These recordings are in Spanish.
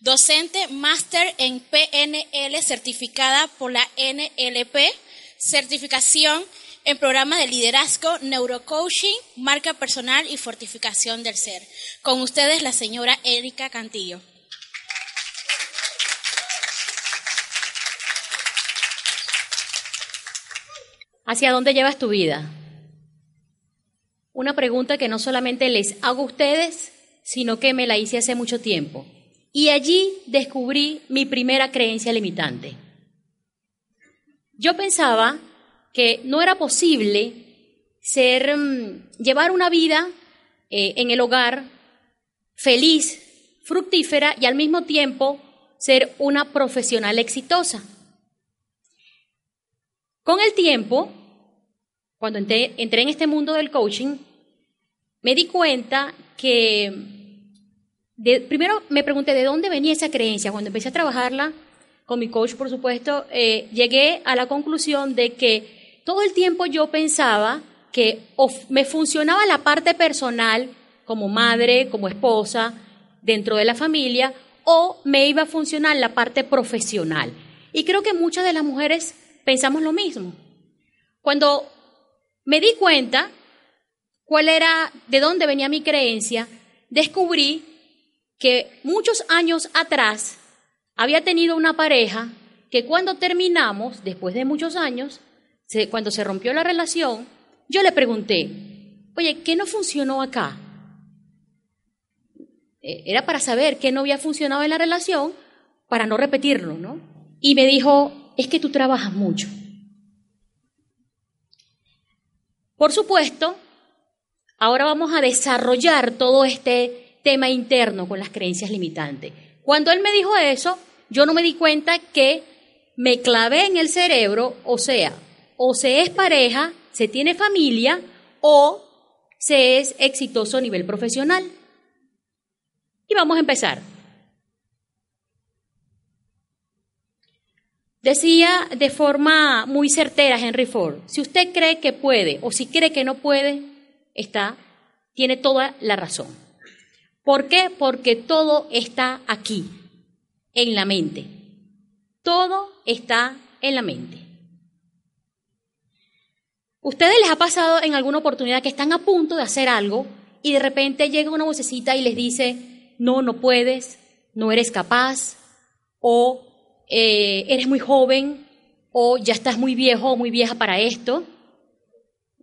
docente máster en PNL certificada por la NLP, certificación en programa de liderazgo, neurocoaching, marca personal y fortificación del ser. Con ustedes la señora Erika Cantillo. ¿Hacia dónde llevas tu vida? Una pregunta que no solamente les hago a ustedes, sino que me la hice hace mucho tiempo. Y allí descubrí mi primera creencia limitante. Yo pensaba que no era posible ser, mm, llevar una vida eh, en el hogar feliz, fructífera y al mismo tiempo ser una profesional exitosa. Con el tiempo, cuando entré, entré en este mundo del coaching, me di cuenta que, primero me pregunté de dónde venía esa creencia. Cuando empecé a trabajarla con mi coach, por supuesto, eh, llegué a la conclusión de que todo el tiempo yo pensaba que me funcionaba la parte personal como madre, como esposa, dentro de la familia, o me iba a funcionar la parte profesional. Y creo que muchas de las mujeres pensamos lo mismo. Cuando me di cuenta cuál era, de dónde venía mi creencia, descubrí que muchos años atrás había tenido una pareja que cuando terminamos, después de muchos años, cuando se rompió la relación, yo le pregunté, oye, ¿qué no funcionó acá? Eh, era para saber qué no había funcionado en la relación para no repetirlo, ¿no? Y me dijo, es que tú trabajas mucho. Por supuesto, Ahora vamos a desarrollar todo este tema interno con las creencias limitantes. Cuando él me dijo eso, yo no me di cuenta que me clavé en el cerebro, o sea, o se es pareja, se tiene familia, o se es exitoso a nivel profesional. Y vamos a empezar. Decía de forma muy certera Henry Ford, si usted cree que puede o si cree que no puede, está, tiene toda la razón. ¿Por qué? Porque todo está aquí, en la mente. Todo está en la mente. ¿Ustedes les ha pasado en alguna oportunidad que están a punto de hacer algo y de repente llega una vocecita y les dice, no, no puedes, no eres capaz, o eh, eres muy joven, o ya estás muy viejo o muy vieja para esto?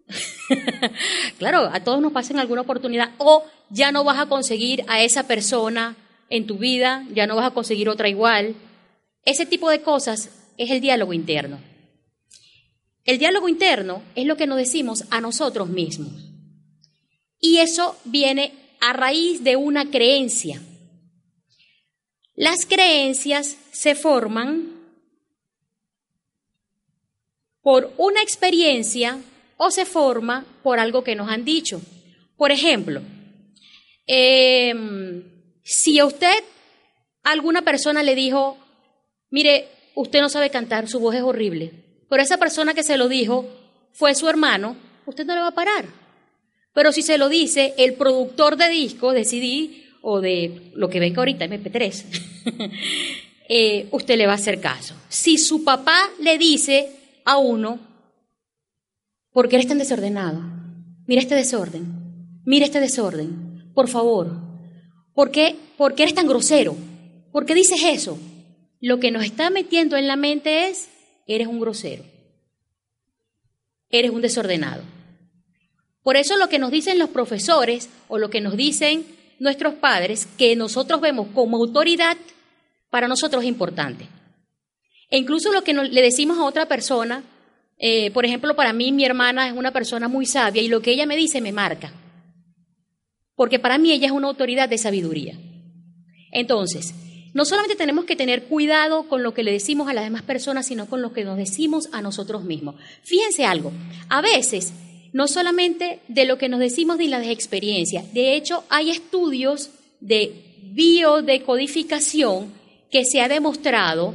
claro, a todos nos pasa en alguna oportunidad. O ya no vas a conseguir a esa persona en tu vida, ya no vas a conseguir otra igual. Ese tipo de cosas es el diálogo interno. El diálogo interno es lo que nos decimos a nosotros mismos. Y eso viene a raíz de una creencia. Las creencias se forman por una experiencia o se forma por algo que nos han dicho. Por ejemplo, em, si a usted alguna persona le dijo, mire, usted no sabe cantar, su voz es horrible, pero esa persona que se lo dijo fue su hermano, usted no le va a parar. Pero si se lo dice el productor de disco, de CD o de lo que venga ahorita, MP3, eh, usted le va a hacer caso. Si su papá le dice a uno, ¿Por qué eres tan desordenado? Mira este desorden. Mira este desorden. Por favor. ¿Por qué, ¿Por qué eres tan grosero? ¿Por qué dices eso? Lo que nos está metiendo en la mente es, eres un grosero. Eres un desordenado. Por eso lo que nos dicen los profesores o lo que nos dicen nuestros padres, que nosotros vemos como autoridad, para nosotros es importante. E incluso lo que le decimos a otra persona, eh, por ejemplo, para mí mi hermana es una persona muy sabia y lo que ella me dice me marca. Porque para mí ella es una autoridad de sabiduría. Entonces, no solamente tenemos que tener cuidado con lo que le decimos a las demás personas, sino con lo que nos decimos a nosotros mismos. Fíjense algo, a veces no solamente de lo que nos decimos de las experiencias, de hecho hay estudios de biodecodificación que se ha demostrado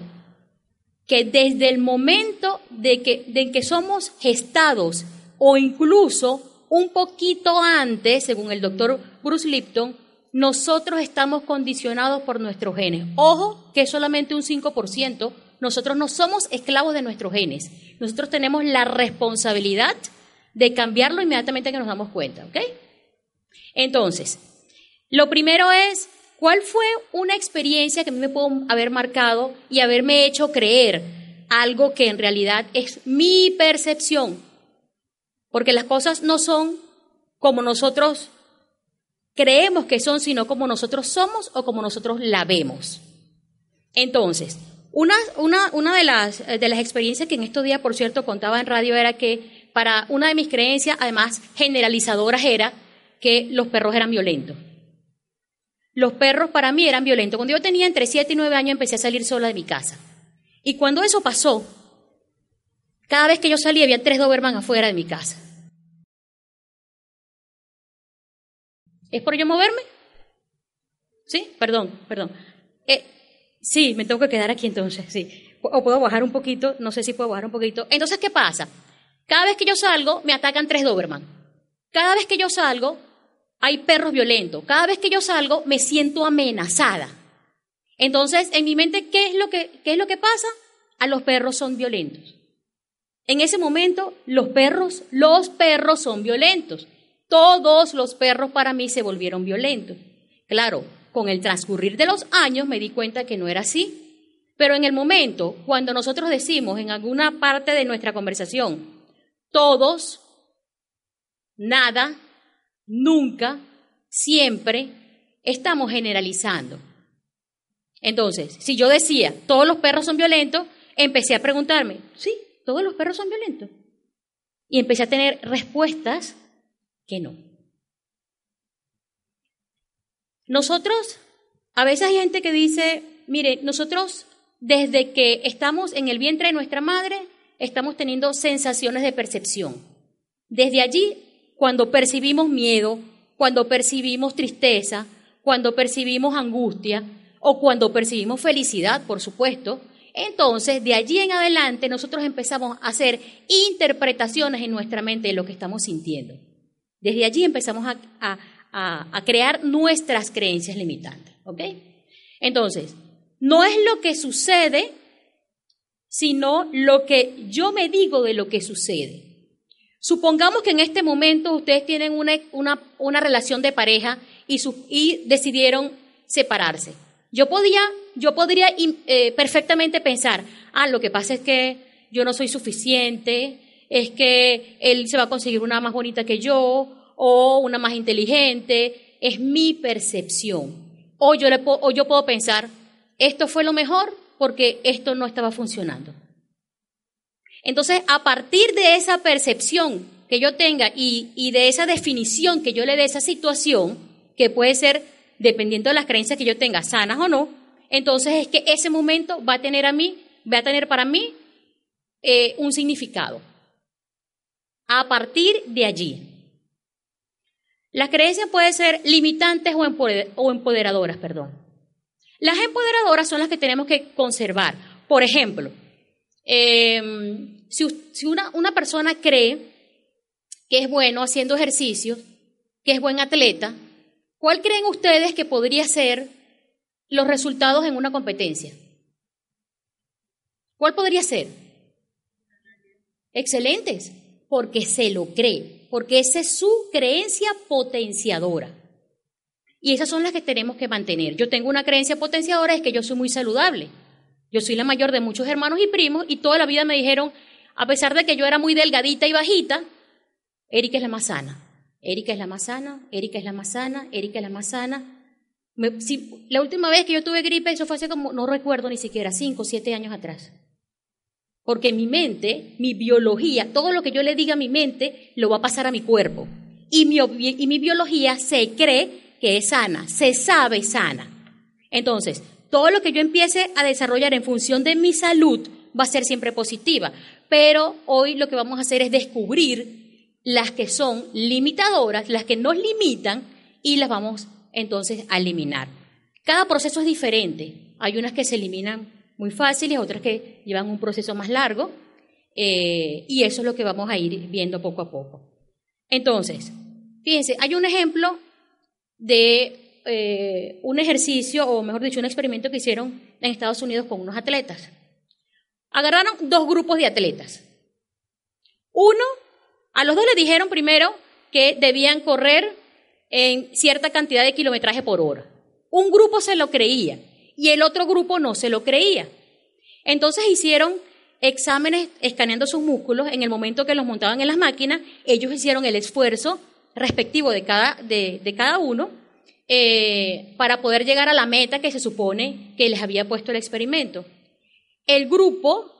que desde el momento de que, de que somos gestados o incluso un poquito antes, según el doctor Bruce Lipton, nosotros estamos condicionados por nuestros genes. Ojo, que es solamente un 5%. Nosotros no somos esclavos de nuestros genes. Nosotros tenemos la responsabilidad de cambiarlo inmediatamente que nos damos cuenta, ¿ok? Entonces, lo primero es, ¿cuál fue una experiencia que a mí me pudo haber marcado y haberme hecho creer algo que en realidad es mi percepción? Porque las cosas no son como nosotros creemos que son, sino como nosotros somos o como nosotros la vemos. Entonces, una, una, una de, las, de las experiencias que en estos días, por cierto, contaba en radio era que para una de mis creencias, además generalizadoras, era que los perros eran violentos. Los perros para mí eran violentos. Cuando yo tenía entre 7 y 9 años empecé a salir sola de mi casa. Y cuando eso pasó, cada vez que yo salía había tres Doberman afuera de mi casa. ¿Es por yo moverme? ¿Sí? Perdón, perdón. Eh, sí, me tengo que quedar aquí entonces, sí. O puedo bajar un poquito, no sé si puedo bajar un poquito. Entonces, ¿qué pasa? Cada vez que yo salgo, me atacan tres Doberman. Cada vez que yo salgo, hay perros violentos. Cada vez que yo salgo, me siento amenazada. Entonces, en mi mente, ¿qué es lo que, qué es lo que pasa? A los perros son violentos. En ese momento, los perros, los perros son violentos. Todos los perros para mí se volvieron violentos. Claro, con el transcurrir de los años me di cuenta que no era así. Pero en el momento, cuando nosotros decimos en alguna parte de nuestra conversación, todos, nada, nunca, siempre, estamos generalizando. Entonces, si yo decía, todos los perros son violentos, empecé a preguntarme, sí, todos los perros son violentos. Y empecé a tener respuestas que no. Nosotros, a veces hay gente que dice, mire, nosotros desde que estamos en el vientre de nuestra madre, estamos teniendo sensaciones de percepción. Desde allí, cuando percibimos miedo, cuando percibimos tristeza, cuando percibimos angustia o cuando percibimos felicidad, por supuesto, entonces de allí en adelante nosotros empezamos a hacer interpretaciones en nuestra mente de lo que estamos sintiendo. Desde allí empezamos a, crear nuestras creencias limitantes. Entonces, no es lo que sucede, sino lo que yo me digo de lo que sucede. Supongamos que en este momento ustedes tienen una, relación de pareja y, decidieron separarse. Yo, podía, yo podría eh, perfectamente pensar, ah, lo que pasa es que yo no soy suficiente, es que él se va a conseguir una más bonita que yo o una más inteligente, es mi percepción. O yo, le o yo puedo pensar, esto fue lo mejor porque esto no estaba funcionando. Entonces, a partir de esa percepción que yo tenga y, de esa definición que yo le dé a esa situación, que puede ser, dependiendo de las creencias que yo tenga, sanas o no, entonces es que ese momento va a tener a mí, va a tener para mí eh, un significado a partir de allí. Las creencias pueden ser limitantes o empoderadoras, perdón. Las empoderadoras son las que tenemos que conservar. Por ejemplo, em, si, una, una persona cree que es bueno haciendo ejercicio, que es buen atleta, ¿cuál creen ustedes que podría ser los resultados en una competencia? ¿Cuál podría ser? Excelentes porque se lo cree, porque esa es su creencia potenciadora. Y esas son las que tenemos que mantener. Yo tengo una creencia potenciadora, es que yo soy muy saludable. Yo soy la mayor de muchos hermanos y primos y toda la vida me dijeron, a pesar de que yo era muy delgadita y bajita, Erika es la más sana. Erika es la más sana, Erika es la más sana, Erika es la más sana. la última vez que yo tuve gripe, eso fue hace como, no recuerdo ni siquiera, cinco o siete años atrás. Porque mi mente, mi biología, todo lo que yo le diga a mi mente, lo va a pasar a mi cuerpo. Y mi, y mi biología se cree que es sana, se sabe sana. Entonces, todo lo que yo empiece a desarrollar en función de mi salud va a ser siempre positiva. Pero hoy lo que vamos a hacer es descubrir las que son limitadoras, las que nos limitan y las vamos entonces a eliminar. Cada proceso es diferente. Hay unas que se eliminan muy fáciles, otras que llevan un proceso más largo, eh, y eso es lo que vamos a ir viendo poco a poco. Entonces, fíjense, hay un ejemplo de eh, un ejercicio, o mejor dicho, un experimento que hicieron en Estados Unidos con unos atletas. Agarraron dos grupos de atletas. Uno, a los dos les dijeron primero que debían correr en cierta cantidad de kilometraje por hora. Un grupo se lo creía y el otro grupo no se lo creía. Entonces hicieron exámenes escaneando sus músculos en el momento que los montaban en las máquinas, ellos hicieron el esfuerzo respectivo de cada, de, cada uno eh, para poder llegar a la meta que se supone que les había puesto el experimento. El grupo,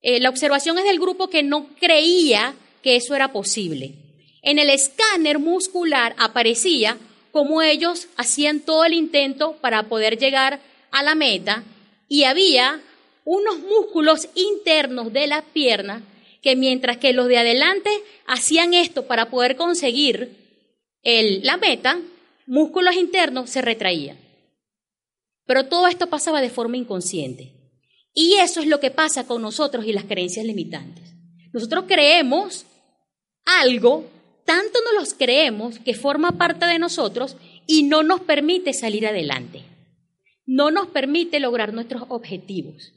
eh, la observación es del grupo que no creía que eso era posible. En el escáner muscular aparecía cómo ellos hacían todo el intento para poder llegar a la meta y había unos músculos internos de la pierna que mientras que los de adelante hacían esto para poder conseguir la meta, músculos internos se retraían. Pero todo esto pasaba de forma inconsciente. Y eso es lo que pasa con nosotros y las creencias limitantes. Nosotros creemos algo, tanto nos los creemos que forma parte de nosotros y no nos permite salir adelante. No nos permite lograr nuestros objetivos.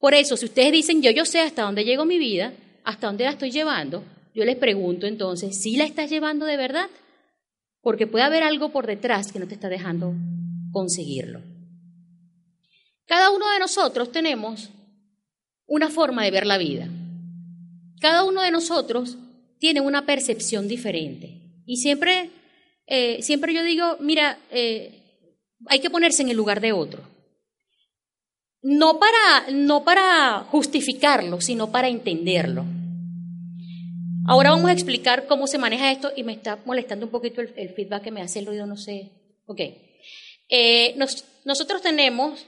Por eso, si ustedes dicen, yo, yo sé hasta dónde llegó mi vida, hasta dónde la estoy llevando, yo les pregunto entonces, ¿sí la estás llevando de verdad? Porque puede haber algo por detrás que no te está dejando conseguirlo. Cada uno de nosotros tenemos una forma de ver la vida. Cada uno de nosotros tiene una percepción diferente. Y siempre, eh, siempre yo digo, mira, eh, hay que ponerse en el lugar de otro. No para, no para justificarlo, sino para entenderlo. Ahora vamos a explicar cómo se maneja esto y me está molestando un poquito el, feedback que me hace el ruido, no sé. Ok. Eh, nosotros tenemos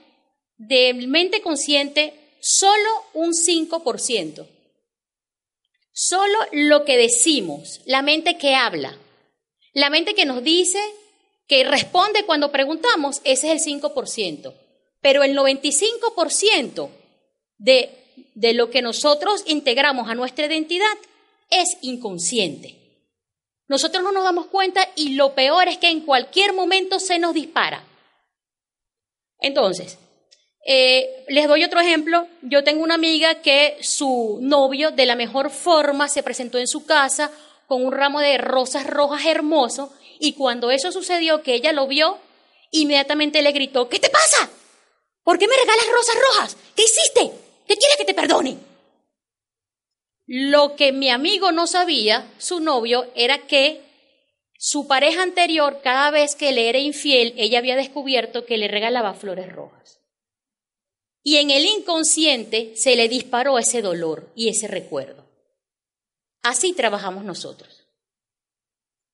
de mente consciente solo un 5%. Solo lo que decimos, la mente que habla, la mente que nos dice, que responde cuando preguntamos, ese es el 5%. Pero el 95% de, de lo que nosotros integramos a nuestra identidad es inconsciente. Nosotros no nos damos cuenta y lo peor es que en cualquier momento se nos dispara. Entonces, eh, les doy otro ejemplo. Yo tengo una amiga que su novio de la mejor forma se presentó en su casa con un ramo de rosas rojas hermoso y cuando eso sucedió, que ella lo vio, inmediatamente le gritó, ¿qué te pasa? ¿Por qué me regalas rosas rojas? ¿Qué hiciste? ¿Qué quieres que te perdone? Lo que mi amigo no sabía, su novio, era que su pareja anterior, cada vez que le era infiel, ella había descubierto que le regalaba flores rojas. Y en el inconsciente se le disparó ese dolor y ese recuerdo. Así trabajamos nosotros.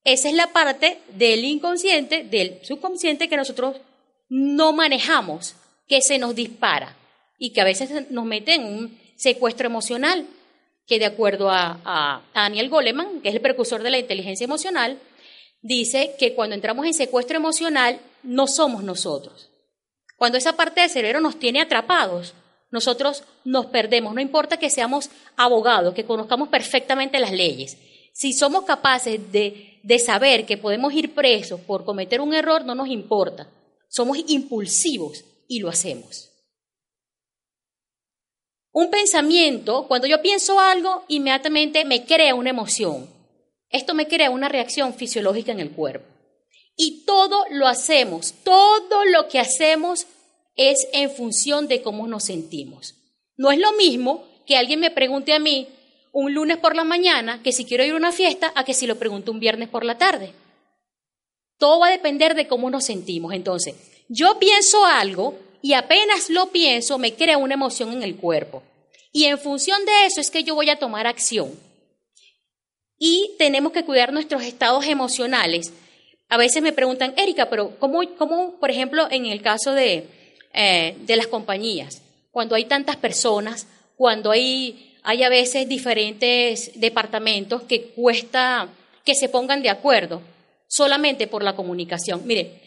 Esa es la parte del inconsciente, del subconsciente que nosotros no manejamos, que se nos dispara y que a veces nos mete en un secuestro emocional, que de acuerdo a, a Daniel Goleman, que es el precursor de la inteligencia emocional, dice que cuando entramos en secuestro emocional no somos nosotros. Cuando esa parte del cerebro nos tiene atrapados, nosotros nos perdemos, no importa que seamos abogados, que conozcamos perfectamente las leyes. Si somos capaces de, de saber que podemos ir presos por cometer un error, no nos importa. Somos impulsivos y lo hacemos. Un pensamiento, cuando yo pienso algo, inmediatamente me crea una emoción. Esto me crea una reacción fisiológica en el cuerpo. Y todo lo hacemos, todo lo que hacemos es en función de cómo nos sentimos. No es lo mismo que alguien me pregunte a mí un lunes por la mañana que si quiero ir a una fiesta a que si lo pregunto un viernes por la tarde. Todo va a depender de cómo nos sentimos. Entonces, yo pienso algo y apenas lo pienso me crea una emoción en el cuerpo. Y en función de eso es que yo voy a tomar acción. Y tenemos que cuidar nuestros estados emocionales a veces me preguntan, Erika, pero ¿cómo, cómo por ejemplo, en el caso de, eh, de las compañías, cuando hay tantas personas, cuando hay, hay a veces diferentes departamentos que cuesta que se pongan de acuerdo solamente por la comunicación? Mire,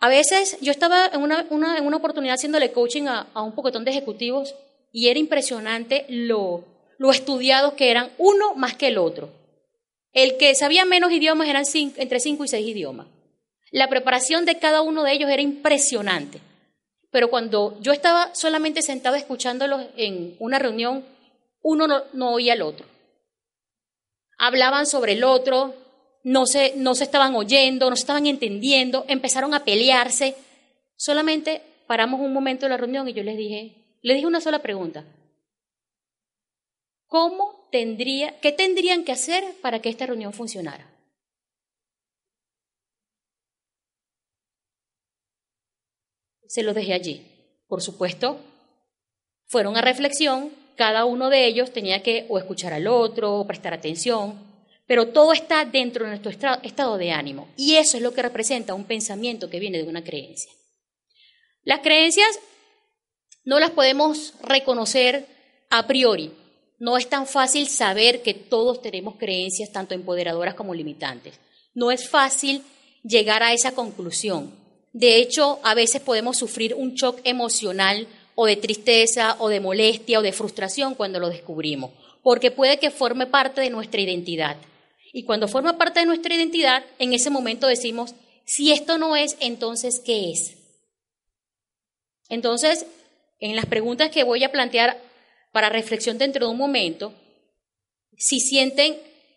a veces yo estaba en una, una, en una oportunidad haciéndole coaching a, a un poquetón de ejecutivos y era impresionante lo, lo estudiados que eran uno más que el otro. El que sabía menos idiomas eran entre cinco y seis idiomas. La preparación de cada uno de ellos era impresionante. Pero cuando yo estaba solamente sentado escuchándolos en una reunión, uno no, no oía al otro. Hablaban sobre el otro, no se, no se estaban oyendo, no se estaban entendiendo, empezaron a pelearse. Solamente paramos un momento de la reunión y yo les dije, les dije una sola pregunta. ¿Cómo tendría, qué tendrían que hacer para que esta reunión funcionara? Se los dejé allí. Por supuesto, fueron a reflexión, cada uno de ellos tenía que o escuchar al otro, o prestar atención, pero todo está dentro de nuestro estado de ánimo. Y eso es lo que representa un pensamiento que viene de una creencia. Las creencias no las podemos reconocer a priori. No es tan fácil saber que todos tenemos creencias tanto empoderadoras como limitantes. No es fácil llegar a esa conclusión. De hecho, a veces podemos sufrir un shock emocional o de tristeza o de molestia o de frustración cuando lo descubrimos, porque puede que forme parte de nuestra identidad. Y cuando forma parte de nuestra identidad, en ese momento decimos, si esto no es, entonces, ¿qué es? Entonces, en las preguntas que voy a plantear para reflexión dentro de un momento, si sienten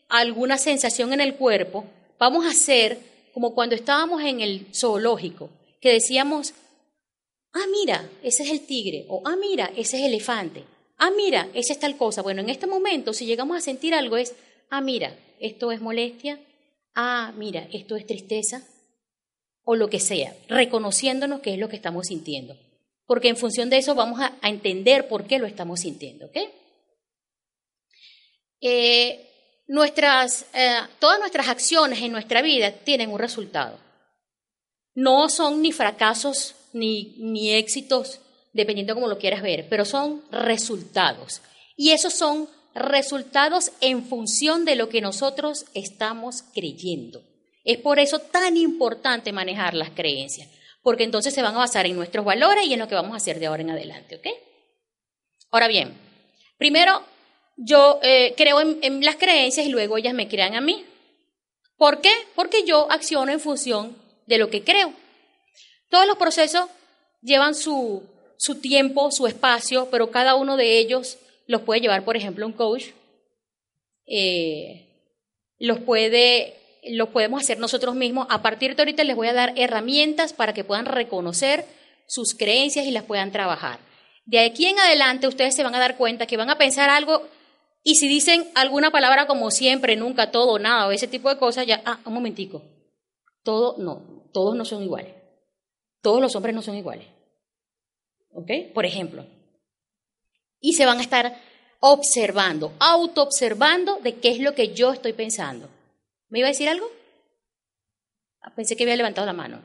alguna sensación en el cuerpo, vamos a hacer como cuando estábamos en el zoológico, que decíamos, ah, mira, ese es el tigre, o ah, mira, ese es el elefante, ah, mira, esa es tal cosa. Bueno, en este momento, si llegamos a sentir algo, es, ah, mira, esto es molestia, ah, mira, esto es tristeza, o lo que sea, reconociéndonos qué es lo que estamos sintiendo. Porque en función de eso vamos a, entender por qué lo estamos sintiendo. Eh, nuestras, eh, todas nuestras acciones en nuestra vida tienen un resultado. No son ni fracasos ni, ni éxitos, dependiendo de cómo lo quieras ver, pero son resultados. Y esos son resultados en función de lo que nosotros estamos creyendo. Es por eso tan importante manejar las creencias, porque entonces se van a basar en nuestros valores y en lo que vamos a hacer de ahora en adelante, ¿ok? Ahora bien, primero yo eh, creo en, las creencias y luego ellas me crean a mí. ¿Por qué? Porque yo acciono en función de lo que creo. Todos los procesos llevan su, su tiempo, su espacio, pero cada uno de ellos los puede llevar, por ejemplo, un coach, eh, los, puede, los podemos hacer nosotros mismos. A partir de ahorita les voy a dar herramientas para que puedan reconocer sus creencias y las puedan trabajar. De aquí en adelante ustedes se van a dar cuenta que van a pensar algo y si dicen alguna palabra como siempre, nunca, todo, nada o ese tipo de cosas, ya, ah, un momentico, todo, no, todos no son iguales. Todos los hombres no son iguales. ¿Ok? Por ejemplo, y se van a estar observando, autoobservando de qué es lo que yo estoy pensando. ¿Me iba a decir algo? Ah, pensé que había levantado la mano.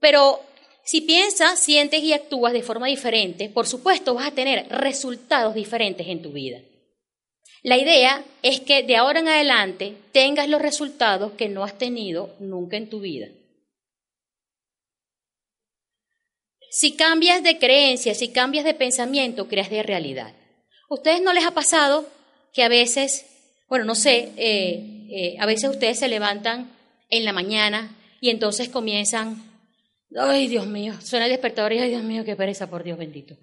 Pero si piensas, sientes y actúas de forma diferente, por supuesto vas a tener resultados diferentes en tu vida. La idea es que de ahora en adelante tengas los resultados que no has tenido nunca en tu vida. Si cambias de creencia, si cambias de pensamiento, creas de realidad. ¿Ustedes no les ha pasado que a veces, bueno, no sé, eh, eh, a veces ustedes se levantan en la mañana y entonces comienzan, ay Dios mío, suena el despertador y ay Dios mío, qué pereza, por Dios bendito.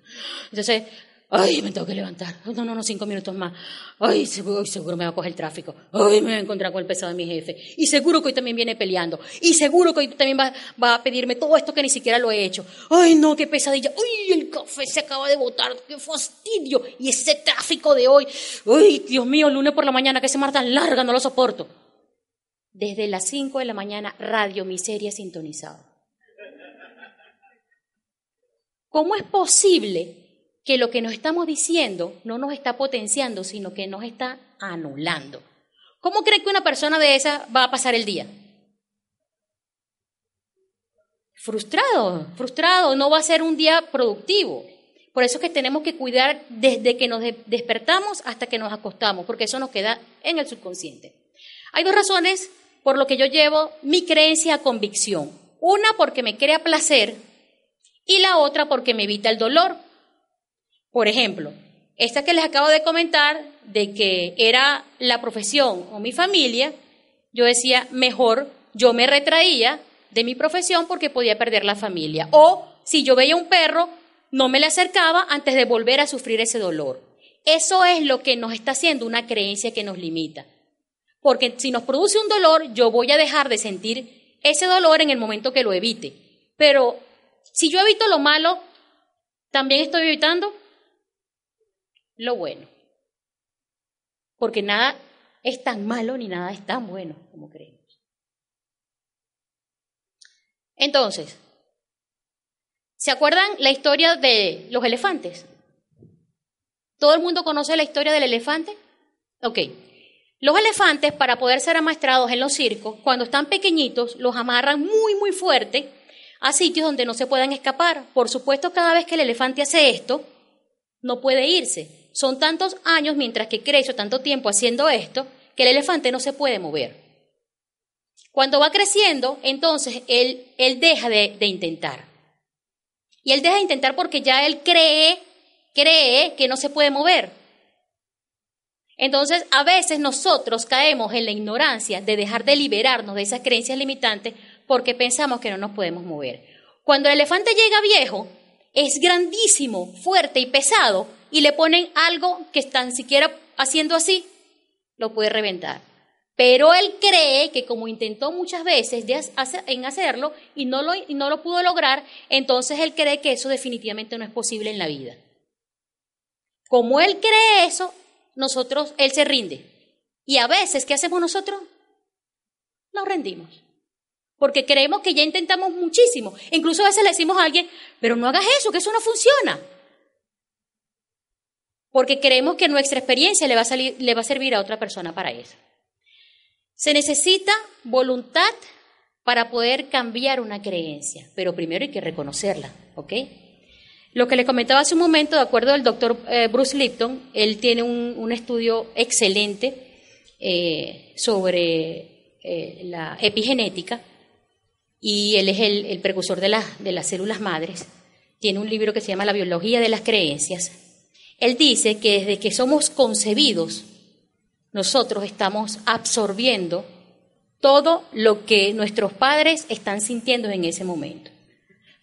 Entonces Ay, me tengo que levantar. No, no, no, cinco minutos más. Ay, seguro, seguro me va a coger el tráfico. Ay, me voy a encontrar con el pesado de mi jefe. Y seguro que hoy también viene peleando. Y seguro que hoy también va, va a pedirme todo esto que ni siquiera lo he hecho. Ay, no, qué pesadilla. Ay, el café se acaba de botar. Qué fastidio. Y ese tráfico de hoy. Ay, Dios mío, lunes por la mañana, que se marca tan larga, no lo soporto. Desde las cinco de la mañana, radio miseria sintonizado. ¿Cómo es posible que lo que nos estamos diciendo no nos está potenciando, sino que nos está anulando. ¿Cómo cree que una persona de esa va a pasar el día? Frustrado, frustrado, no va a ser un día productivo. Por eso es que tenemos que cuidar desde que nos despertamos hasta que nos acostamos, porque eso nos queda en el subconsciente. Hay dos razones por lo que yo llevo mi creencia a convicción. Una porque me crea placer y la otra porque me evita el dolor. Por ejemplo, esta que les acabo de comentar, de que era la profesión o mi familia, yo decía, mejor yo me retraía de mi profesión porque podía perder la familia. O si yo veía un perro, no me le acercaba antes de volver a sufrir ese dolor. Eso es lo que nos está haciendo una creencia que nos limita. Porque si nos produce un dolor, yo voy a dejar de sentir ese dolor en el momento que lo evite. Pero si yo evito lo malo, también estoy evitando lo bueno. Porque nada es tan malo ni nada es tan bueno como creemos. Entonces, ¿se acuerdan la historia de los elefantes? ¿Todo el mundo conoce la historia del elefante? Ok. Los elefantes, para poder ser amaestrados en los circos, cuando están pequeñitos, los amarran muy, muy fuerte a sitios donde no se puedan escapar. Por supuesto, cada vez que el elefante hace esto, no puede irse. Son tantos años mientras que crece tanto tiempo haciendo esto, que el elefante no se puede mover. Cuando va creciendo, entonces él, él deja de, de intentar. Y él deja de intentar porque ya él cree, cree que no se puede mover. Entonces, a veces nosotros caemos en la ignorancia de dejar de liberarnos de esas creencias limitantes porque pensamos que no nos podemos mover. Cuando el elefante llega viejo, es grandísimo, fuerte y pesado, y le ponen algo que tan siquiera haciendo así, lo puede reventar. Pero él cree que como intentó muchas veces en hacerlo y no, lo, y no lo pudo lograr, entonces él cree que eso definitivamente no es posible en la vida. Como él cree eso, nosotros, él se rinde. Y a veces, ¿qué hacemos nosotros? Nos rendimos. Porque creemos que ya intentamos muchísimo. Incluso a veces le decimos a alguien, pero no hagas eso, que eso no funciona. Porque creemos que nuestra experiencia le va a, salir, le va a servir a otra persona para eso. Se necesita voluntad para poder cambiar una creencia, pero primero hay que reconocerla, ¿ok? Lo que le comentaba hace un momento, de acuerdo al doctor eh, Bruce Lipton, él tiene un, estudio excelente eh, sobre eh, la epigenética y él es el, precursor de, de las células madres. Tiene un libro que se llama La biología de las creencias. Él dice que desde que somos concebidos, nosotros estamos absorbiendo todo lo que nuestros padres están sintiendo en ese momento.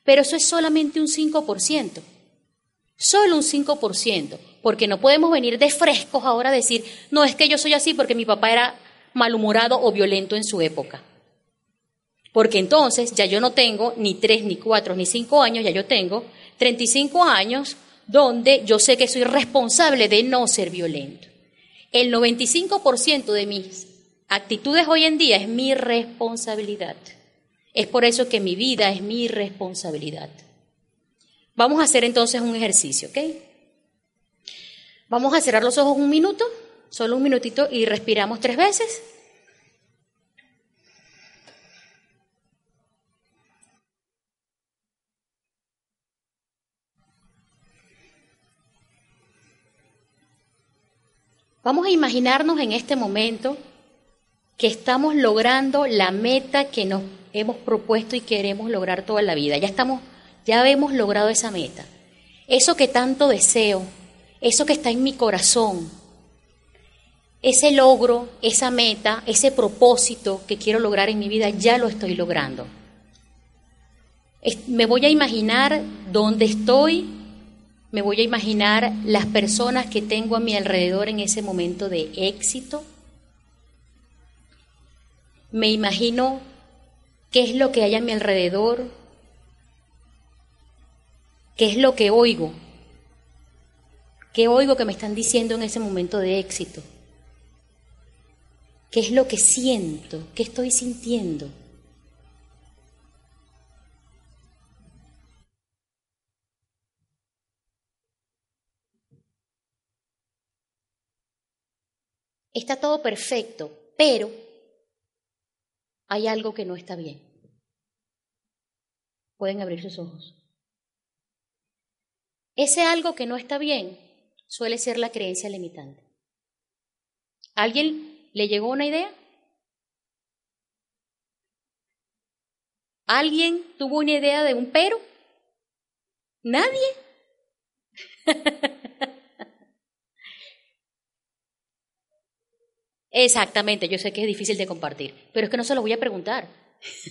Pero eso es solamente un 5%. Solo un 5%. Porque no podemos venir de frescos ahora a decir, no, es que yo soy así porque mi papá era malhumorado o violento en su época. Porque entonces ya yo no tengo ni 3, ni 4, ni 5 años, ya yo tengo 35 años donde yo sé que soy responsable de no ser violento. El 95% de mis actitudes hoy en día es mi responsabilidad. Es por eso que mi vida es mi responsabilidad. Vamos a hacer entonces un ejercicio, ¿ok? Vamos a cerrar los ojos un minuto, solo un minutito, y respiramos tres veces. Vamos a imaginarnos en este momento que estamos logrando la meta que nos hemos propuesto y queremos lograr toda la vida. Ya estamos, ya hemos logrado esa meta. Eso que tanto deseo, eso que está en mi corazón, ese logro, esa meta, ese propósito que quiero lograr en mi vida, ya lo estoy logrando. Me voy a imaginar dónde estoy, me voy a imaginar las personas que tengo a mi alrededor en ese momento de éxito. Me imagino qué es lo que hay a mi alrededor, qué es lo que oigo, qué oigo que me están diciendo en ese momento de éxito, qué es lo que siento, qué estoy sintiendo. Está todo perfecto, pero hay algo que no está bien. Pueden abrir sus ojos. Ese algo que no está bien suele ser la creencia limitante. ¿Alguien le llegó una idea? ¿Alguien tuvo una idea de un pero? ¿Nadie? Exactamente, yo sé que es difícil de compartir, pero es que no se lo voy a preguntar.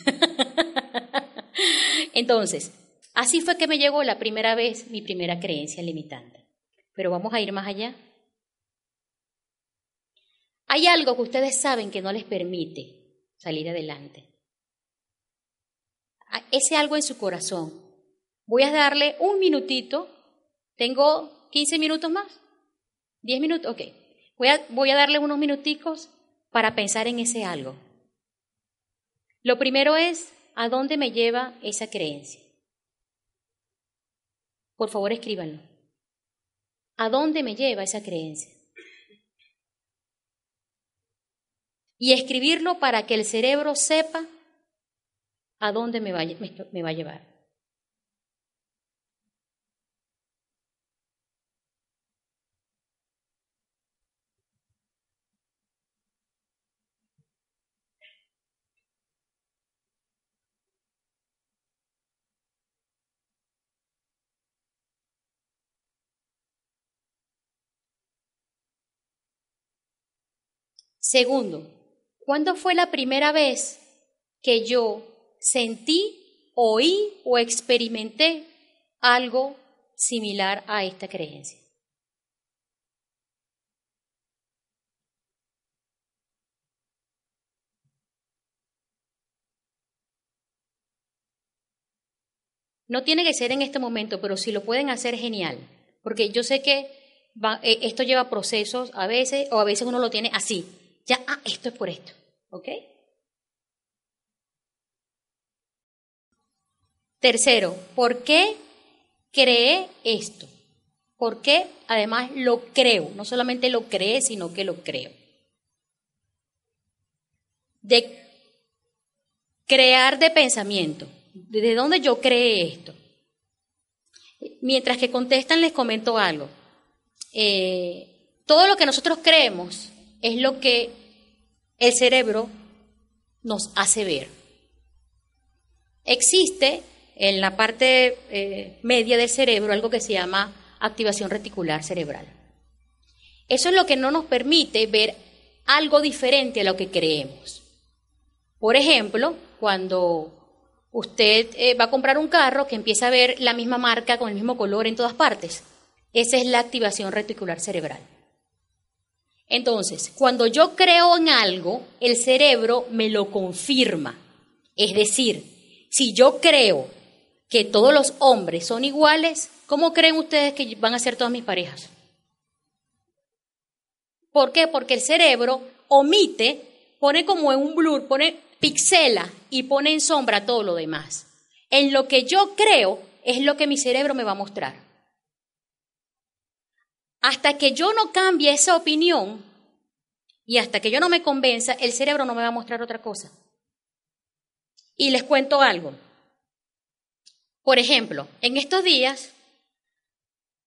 Entonces, así fue que me llegó la primera vez mi primera creencia limitante. Pero vamos a ir más allá. Hay algo que ustedes saben que no les permite salir adelante. Ese algo en su corazón. Voy a darle un minutito. Tengo 15 minutos más. 10 minutos, ok. Voy a, voy a darle unos minuticos para pensar en ese algo. Lo primero es, ¿a dónde me lleva esa creencia? Por favor, escríbanlo. ¿A dónde me lleva esa creencia? Y escribirlo para que el cerebro sepa a dónde me va, me va a llevar. Segundo, ¿cuándo fue la primera vez que yo sentí, oí o experimenté algo similar a esta creencia? No tiene que ser en este momento, pero si lo pueden hacer, genial. Porque yo sé que eh, esto lleva procesos a veces, o a veces uno lo tiene así, ya, ah, esto es por esto, ¿ok? Tercero, ¿por qué creé esto? ¿Por qué además lo creo? No solamente lo creé, sino que lo creo. De crear de pensamiento. ¿De dónde yo creé esto? Mientras que contestan, les comento algo. Eh, todo lo que nosotros creemos es lo que el cerebro nos hace ver. Existe en la parte eh, media del cerebro algo que se llama activación reticular cerebral. Eso es lo que no nos permite ver algo diferente a lo que creemos. Por ejemplo, cuando usted eh, va a comprar un carro que empieza a ver la misma marca con el mismo color en todas partes, esa es la activación reticular cerebral. Entonces, cuando yo creo en algo, el cerebro me lo confirma. Es decir, si yo creo que todos los hombres son iguales, ¿cómo creen ustedes que van a ser todas mis parejas? ¿Por qué? Porque el cerebro omite, pone como en un blur, pone pixela y pone en sombra todo lo demás. En lo que yo creo es lo que mi cerebro me va a mostrar. Hasta que yo no cambie esa opinión y hasta que yo no me convenza, el cerebro no me va a mostrar otra cosa. Y les cuento algo. Por ejemplo, en estos días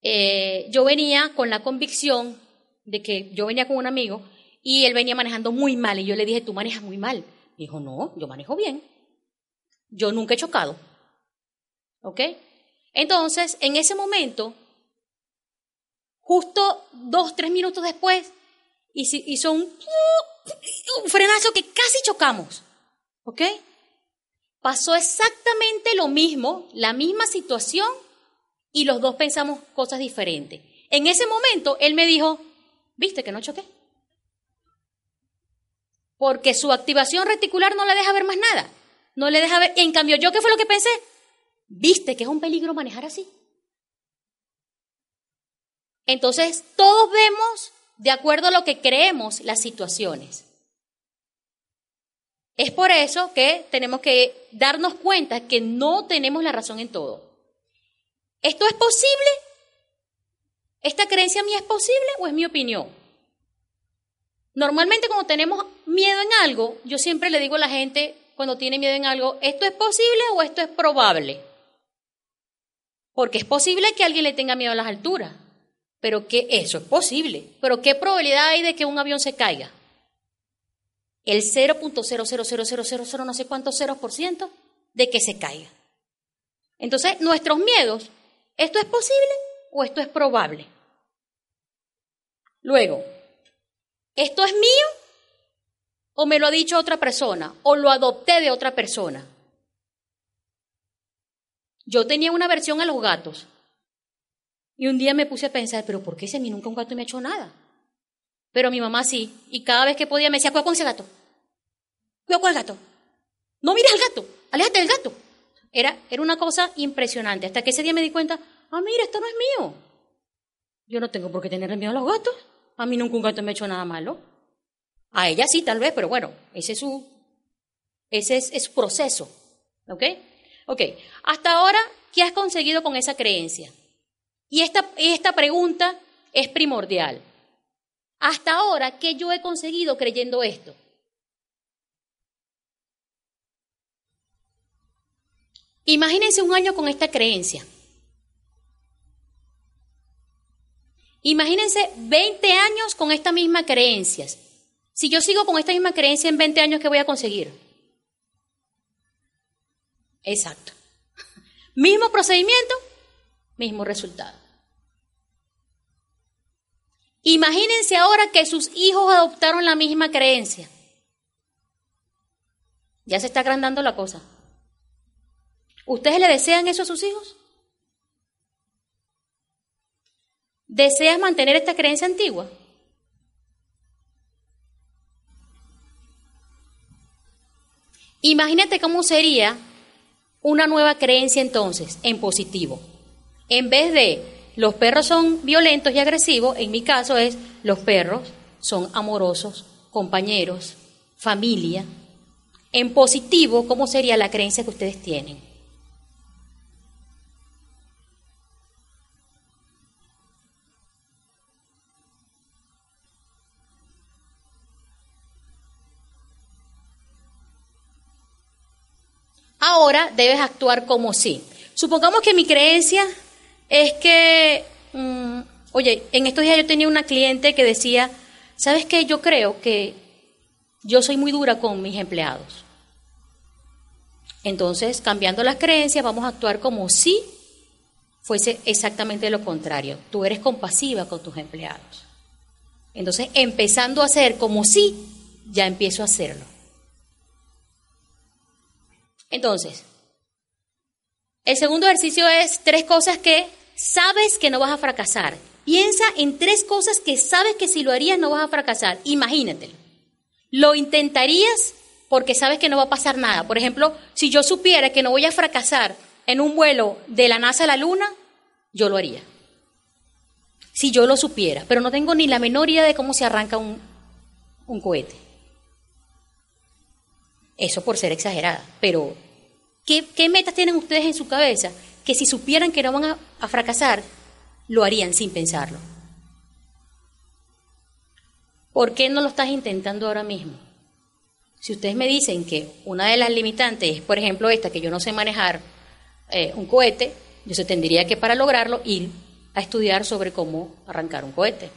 eh, yo venía con la convicción de que yo venía con un amigo y él venía manejando muy mal y yo le dije, tú manejas muy mal. dijo, no, yo manejo bien. Yo nunca he chocado. ¿Ok? Entonces, en ese momento, Justo dos, tres minutos después, hizo un, frenazo que casi chocamos. ¿Ok? Pasó exactamente lo mismo, la misma situación, y los dos pensamos cosas diferentes. En ese momento, él me dijo, ¿viste que no choqué? Porque su activación reticular no le deja ver más nada. No le deja ver. En cambio, ¿yo qué fue lo que pensé? ¿Viste que es un peligro manejar así? Entonces, todos vemos de acuerdo a lo que creemos las situaciones. Es por eso que tenemos que darnos cuenta que no tenemos la razón en todo. ¿Esto es posible? ¿Esta creencia mía es posible o es mi opinión? Normalmente cuando tenemos miedo en algo, yo siempre le digo a la gente cuando tiene miedo en algo, ¿esto es posible o esto es probable? Porque es posible que alguien le tenga miedo a las alturas. Pero que eso es posible. Pero ¿qué probabilidad hay de que un avión se caiga? El 0.0000000 no sé cuántos ceros por ciento de que se caiga. Entonces, nuestros miedos, ¿esto es posible o esto es probable? Luego, ¿esto es mío o me lo ha dicho otra persona, o lo adopté de otra persona. Yo tenía una versión a los gatos. Y un día me puse a pensar, pero ¿por qué si a mí nunca un gato me ha hecho nada? Pero mi mamá sí. Y cada vez que podía me decía, cuidado con ese gato. Cuidado con el gato. No mires al gato. Aléjate del gato. Era, era una cosa impresionante. Hasta que ese día me di cuenta, ah, mira, esto no es mío. Yo no tengo por qué tenerle miedo a los gatos. A mí nunca un gato me ha hecho nada malo. A ella sí, tal vez, pero bueno, ese es su, ese es, su proceso. ¿Ok? Ok. Hasta ahora, ¿qué has conseguido con esa creencia? Y esta, esta pregunta es primordial. Hasta ahora, ¿qué yo he conseguido creyendo esto? Imagínense un año con esta creencia. Imagínense 20 años con estas mismas creencias. Si yo sigo con esta misma creencia en 20 años, ¿qué voy a conseguir? Exacto. Mismo procedimiento, mismo resultado. Imagínense ahora que sus hijos adoptaron la misma creencia. Ya se está agrandando la cosa. ¿Ustedes le desean eso a sus hijos? ¿Deseas mantener esta creencia antigua? Imagínate cómo sería una nueva creencia entonces, en positivo. En vez de los perros son violentos y agresivos, en mi caso es los perros son amorosos, compañeros, familia. En positivo, ¿cómo sería la creencia que ustedes tienen? Ahora debes actuar como sí. Supongamos que mi creencia es que, mm, oye, en estos días yo tenía una cliente que decía, ¿sabes qué? Yo creo que yo soy muy dura con mis empleados. Entonces, cambiando las creencias, vamos a actuar como si fuese exactamente lo contrario. Tú eres compasiva con tus empleados. Entonces, empezando a hacer como si, ya empiezo a hacerlo. Entonces, el segundo ejercicio es tres cosas que sabes que no vas a fracasar. Piensa en tres cosas que sabes que si lo harías no vas a fracasar. Imagínatelo. Lo intentarías porque sabes que no va a pasar nada. Por ejemplo, si yo supiera que no voy a fracasar en un vuelo de la NASA a la Luna, yo lo haría. Si yo lo supiera, pero no tengo ni la menor idea de cómo se arranca un, un cohete. Eso por ser exagerada, pero ¿qué, ¿qué metas tienen ustedes en su cabeza que si supieran que no van a, fracasar, lo harían sin pensarlo. ¿Por qué no lo estás intentando ahora mismo? Si ustedes me dicen que una de las limitantes es, por ejemplo, esta, que yo no sé manejar eh, un cohete, yo se tendría que para lograrlo ir a estudiar sobre cómo arrancar un cohete.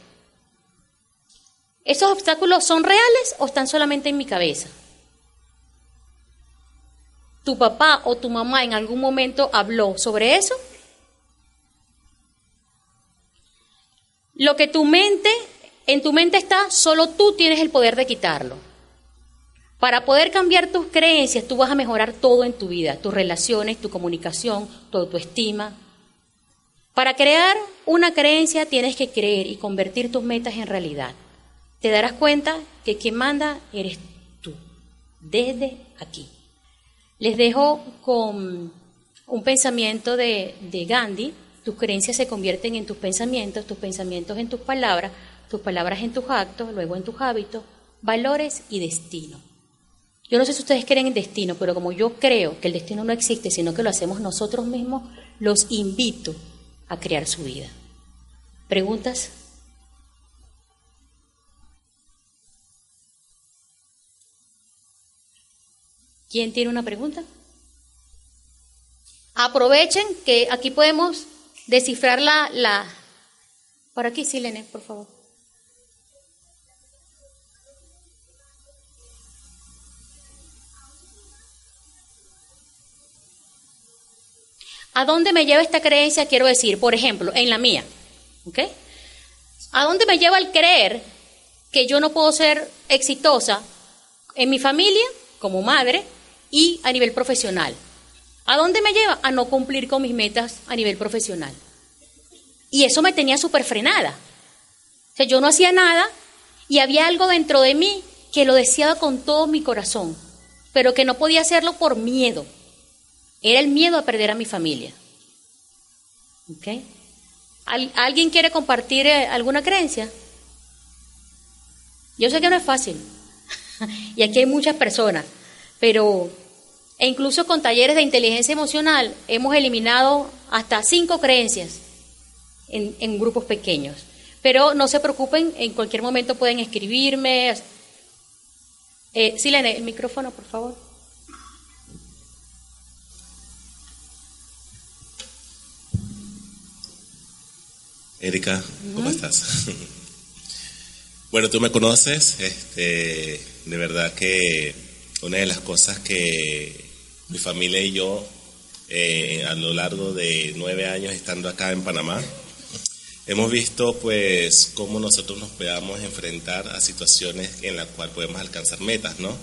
¿Esos obstáculos son reales o están solamente en mi cabeza? ¿Tu papá o tu mamá en algún momento habló sobre eso? Lo que tu mente, en tu mente está, solo tú tienes el poder de quitarlo. Para poder cambiar tus creencias, tú vas a mejorar todo en tu vida, tus relaciones, tu comunicación, tu autoestima. Para crear una creencia tienes que creer y convertir tus metas en realidad. Te darás cuenta que quien manda eres tú, desde aquí. Les dejo con un pensamiento de, Gandhi. Tus creencias se convierten en tus pensamientos, tus pensamientos en tus palabras, tus palabras en tus actos, luego en tus hábitos, valores y destino. Yo no sé si ustedes creen en destino, pero como yo creo que el destino no existe, sino que lo hacemos nosotros mismos, los invito a crear su vida. ¿Preguntas? ¿Quién tiene una pregunta? Aprovechen que aquí podemos descifrar la... la... Por aquí, sí, por favor. ¿A dónde me lleva esta creencia? Quiero decir, por ejemplo, en la mía. ¿Ok? ¿A dónde me lleva el creer que yo no puedo ser exitosa En mi familia, como madre, y a nivel profesional. ¿A dónde me lleva? A no cumplir con mis metas a nivel profesional. Y eso me tenía súper frenada. O sea, yo no hacía nada y había algo dentro de mí que lo deseaba con todo mi corazón, pero que no podía hacerlo por miedo. Era el miedo a perder a mi familia. ¿Alguien quiere compartir eh, alguna creencia? Yo sé que no es fácil. y aquí hay muchas personas, pero e incluso con talleres de inteligencia emocional hemos eliminado hasta cinco creencias en, en grupos pequeños. Pero no se preocupen, en cualquier momento pueden escribirme. Eh, Silene, el micrófono, por favor. Erika, ¿cómo estás? bueno, tú me conoces, este, de verdad que una de las cosas que mi familia y yo, eh, a lo largo de nueve años estando acá en Panamá, hemos visto pues cómo nosotros nos podamos enfrentar a situaciones en las cuales podemos alcanzar metas, ¿no?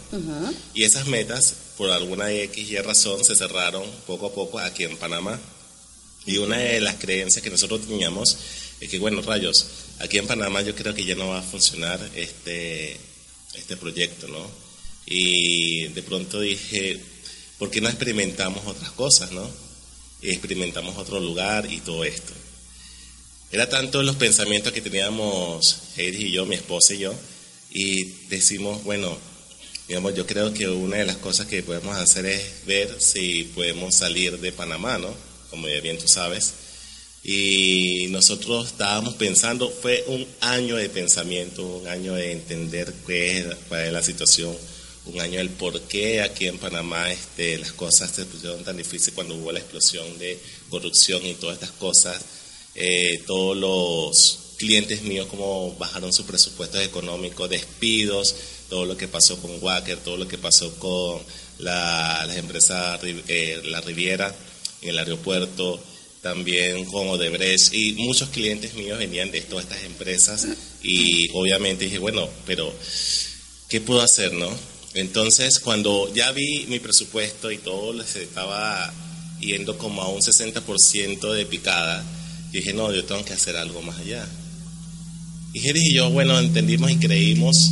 Y esas metas, por alguna X y razón, se cerraron poco a poco aquí en Panamá. Y una de las creencias que nosotros teníamos es que, bueno, rayos, aquí en Panamá yo creo que ya no va a funcionar este, este proyecto, ¿no? Y de pronto dije, ¿por qué no experimentamos otras cosas, ¿no? Experimentamos otro lugar y todo esto. Era tanto los pensamientos que teníamos Heidi y yo, mi esposa y yo, y decimos, bueno, digamos, yo creo que una de las cosas que podemos hacer es ver si podemos salir de Panamá, ¿no? Como bien tú sabes y nosotros estábamos pensando, fue un año de pensamiento, un año de entender cuál es la situación, un año del por qué aquí en Panamá este, las cosas se pusieron tan difíciles cuando hubo la explosión de corrupción y todas estas cosas. Eh, todos los clientes míos, como bajaron su presupuesto económico, despidos, todo lo que pasó con Wacker, todo lo que pasó con la, las empresas, eh, la Riviera en el aeropuerto también con Odebrecht y muchos clientes míos venían de todas estas empresas y obviamente dije, bueno, pero ¿qué puedo hacer, no? Entonces, cuando ya vi mi presupuesto y todo les estaba yendo como a un 60% de picada, dije, no, yo tengo que hacer algo más allá. Y Jerry y yo, bueno, entendimos y creímos.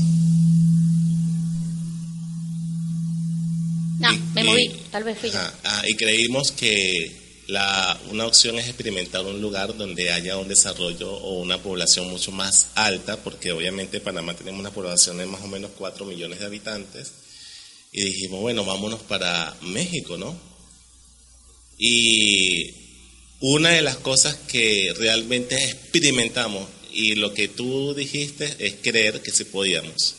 No, me moví, tal vez fui yo. Ah, y creímos que la, una opción es experimentar un lugar donde haya un desarrollo o una población mucho más alta, porque obviamente en Panamá tenemos una población de más o menos 4 millones de habitantes, y dijimos, bueno, vámonos para México, ¿no? Y una de las cosas que realmente experimentamos, y lo que tú dijiste es creer que sí podíamos.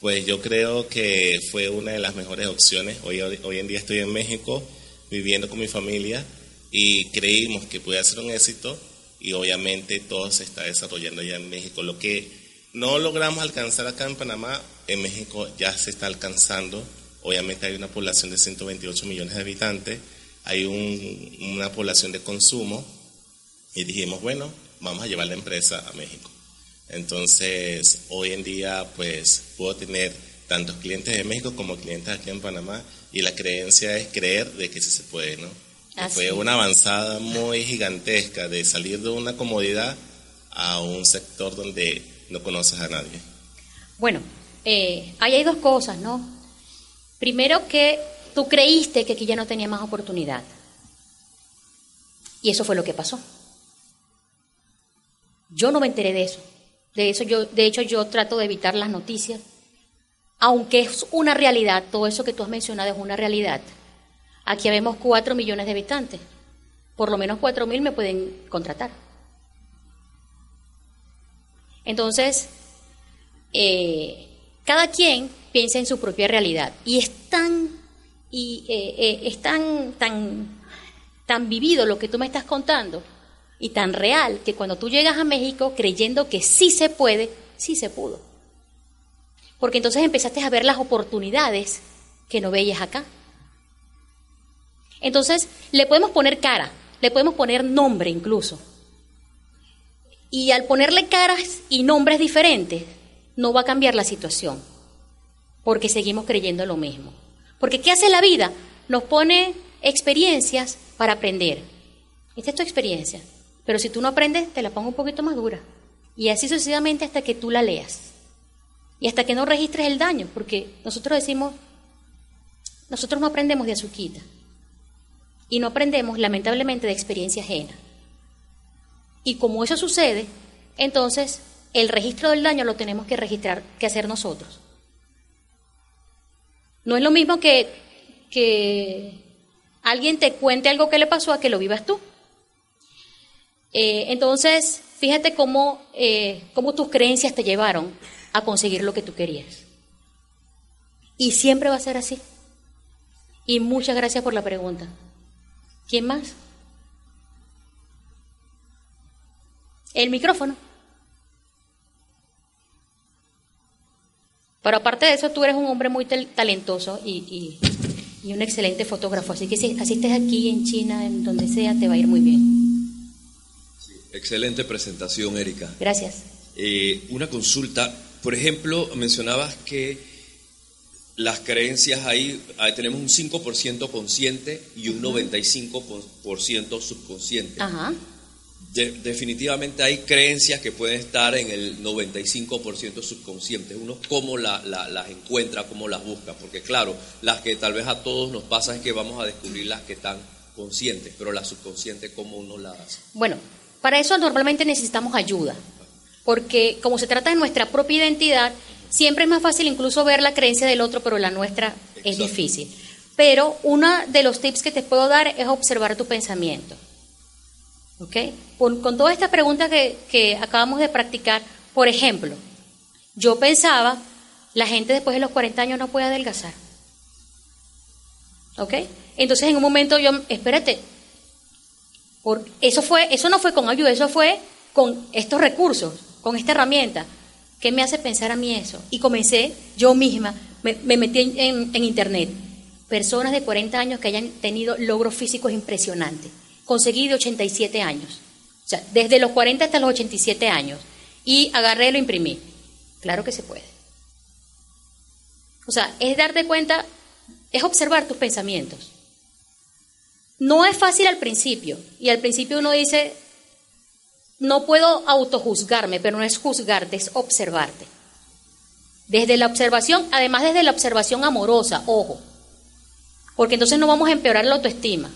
Pues yo creo que fue una de las mejores opciones. Hoy, hoy en día estoy en México viviendo con mi familia y creímos que podía ser un éxito y obviamente todo se está desarrollando ya en México. Lo que no logramos alcanzar acá en Panamá, en México ya se está alcanzando. Obviamente hay una población de 128 millones de habitantes, hay una población de consumo y dijimos, bueno, vamos a llevar la empresa a México. Entonces, hoy en día, pues puedo tener tantos clientes de México como clientes aquí en Panamá y la creencia es creer de que sí se puede, ¿no? Fue una avanzada muy gigantesca de salir de una comodidad a un sector donde no conoces a nadie. Bueno, eh, ahí hay dos cosas, ¿no? Primero que tú creíste que aquí ya no tenía más oportunidad. Y eso fue lo que pasó. Yo no me enteré de eso. De eso yo, de hecho, yo trato de evitar las noticias aunque es una realidad, todo eso que tú has mencionado es una realidad, aquí vemos cuatro millones de habitantes. Por lo menos cuatro mil me pueden contratar. Entonces, eh, cada quien piensa en su propia realidad y es tan, y, eh, eh, es tan, tan, tan vivido lo que tú me estás contando y tan real que cuando tú llegas a México creyendo que sí se puede, sí se pudo porque entonces empezaste a ver las oportunidades que no veías acá. Entonces, le podemos poner cara, le podemos poner nombre incluso. Y al ponerle caras y nombres diferentes, no va a cambiar la situación. porque seguimos creyendo lo mismo. Porque ¿qué hace la vida? Nos pone experiencias para aprender. Esta es tu experiencia. Pero si tú no aprendes, te la pongo un poquito más dura. Y así sucesivamente hasta que tú la leas. Y hasta que no registres el daño, porque nosotros decimos, nosotros no aprendemos de azuquita. Y no aprendemos, lamentablemente, de experiencia ajena. Y como eso sucede, entonces el registro del daño lo tenemos que registrar, que hacer nosotros. No es lo mismo que, que alguien te cuente algo que le pasó a que lo vivas tú. Eh, entonces, fíjate cómo, eh, cómo tus creencias te llevaron a conseguir lo que tú querías. Y siempre va a ser así. Y muchas gracias por la pregunta. ¿Quién más? El micrófono. Pero aparte de eso, tú eres un hombre muy talentoso y, un excelente fotógrafo. Así que si asistes aquí en China, en donde sea, te va a ir muy bien. excelente presentación, Erika. Gracias. Eh, una consulta. Por ejemplo, mencionabas que las creencias ahí, ahí tenemos un 5% consciente y un 95% subconsciente. Ajá definitivamente hay creencias que pueden estar en el 95% subconsciente. Uno cómo las encuentra, cómo las busca, porque claro, las que tal vez a todos nos pasa es que vamos a descubrir las que están conscientes, pero las subconscientes, ¿cómo uno las? Bueno, para eso normalmente necesitamos ayuda, porque como se trata de nuestra propia identidad, siempre es más fácil incluso ver la creencia del otro, pero la nuestra es difícil. Pero uno de los tips que te puedo dar es observar tu pensamiento. ¿Ok? Con, todas estas preguntas que, que acabamos de practicar, por ejemplo, yo pensaba, la gente después de los 40 años no puede adelgazar. ¿Ok? Entonces en un momento yo, espérate, por, eso, fue, eso no fue con ayuda, eso fue con estos recursos, con esta herramienta. ¿Qué me hace pensar a mí eso? Y comencé yo misma, me, metí en, en internet, personas de 40 años que hayan tenido logros físicos impresionantes conseguí de 87 años. O sea, desde los 40 hasta los 87 años. Y agarré lo imprimí. Claro que se puede. O sea, es darte cuenta, es observar tus pensamientos. No es fácil al principio. Y al principio uno dice, no puedo autojuzgarme, pero no es juzgarte, es observarte. Desde la observación, además desde la observación amorosa, ojo, porque entonces no vamos a empeorar la autoestima.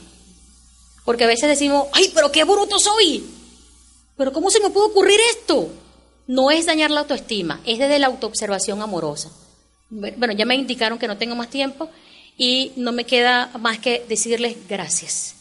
Porque a veces decimos, ay, pero qué bruto soy. Pero ¿cómo se me puede ocurrir esto? No es dañar la autoestima, es desde la autoobservación amorosa. Bueno, ya me indicaron que no tengo más tiempo y no me queda más que decirles gracias.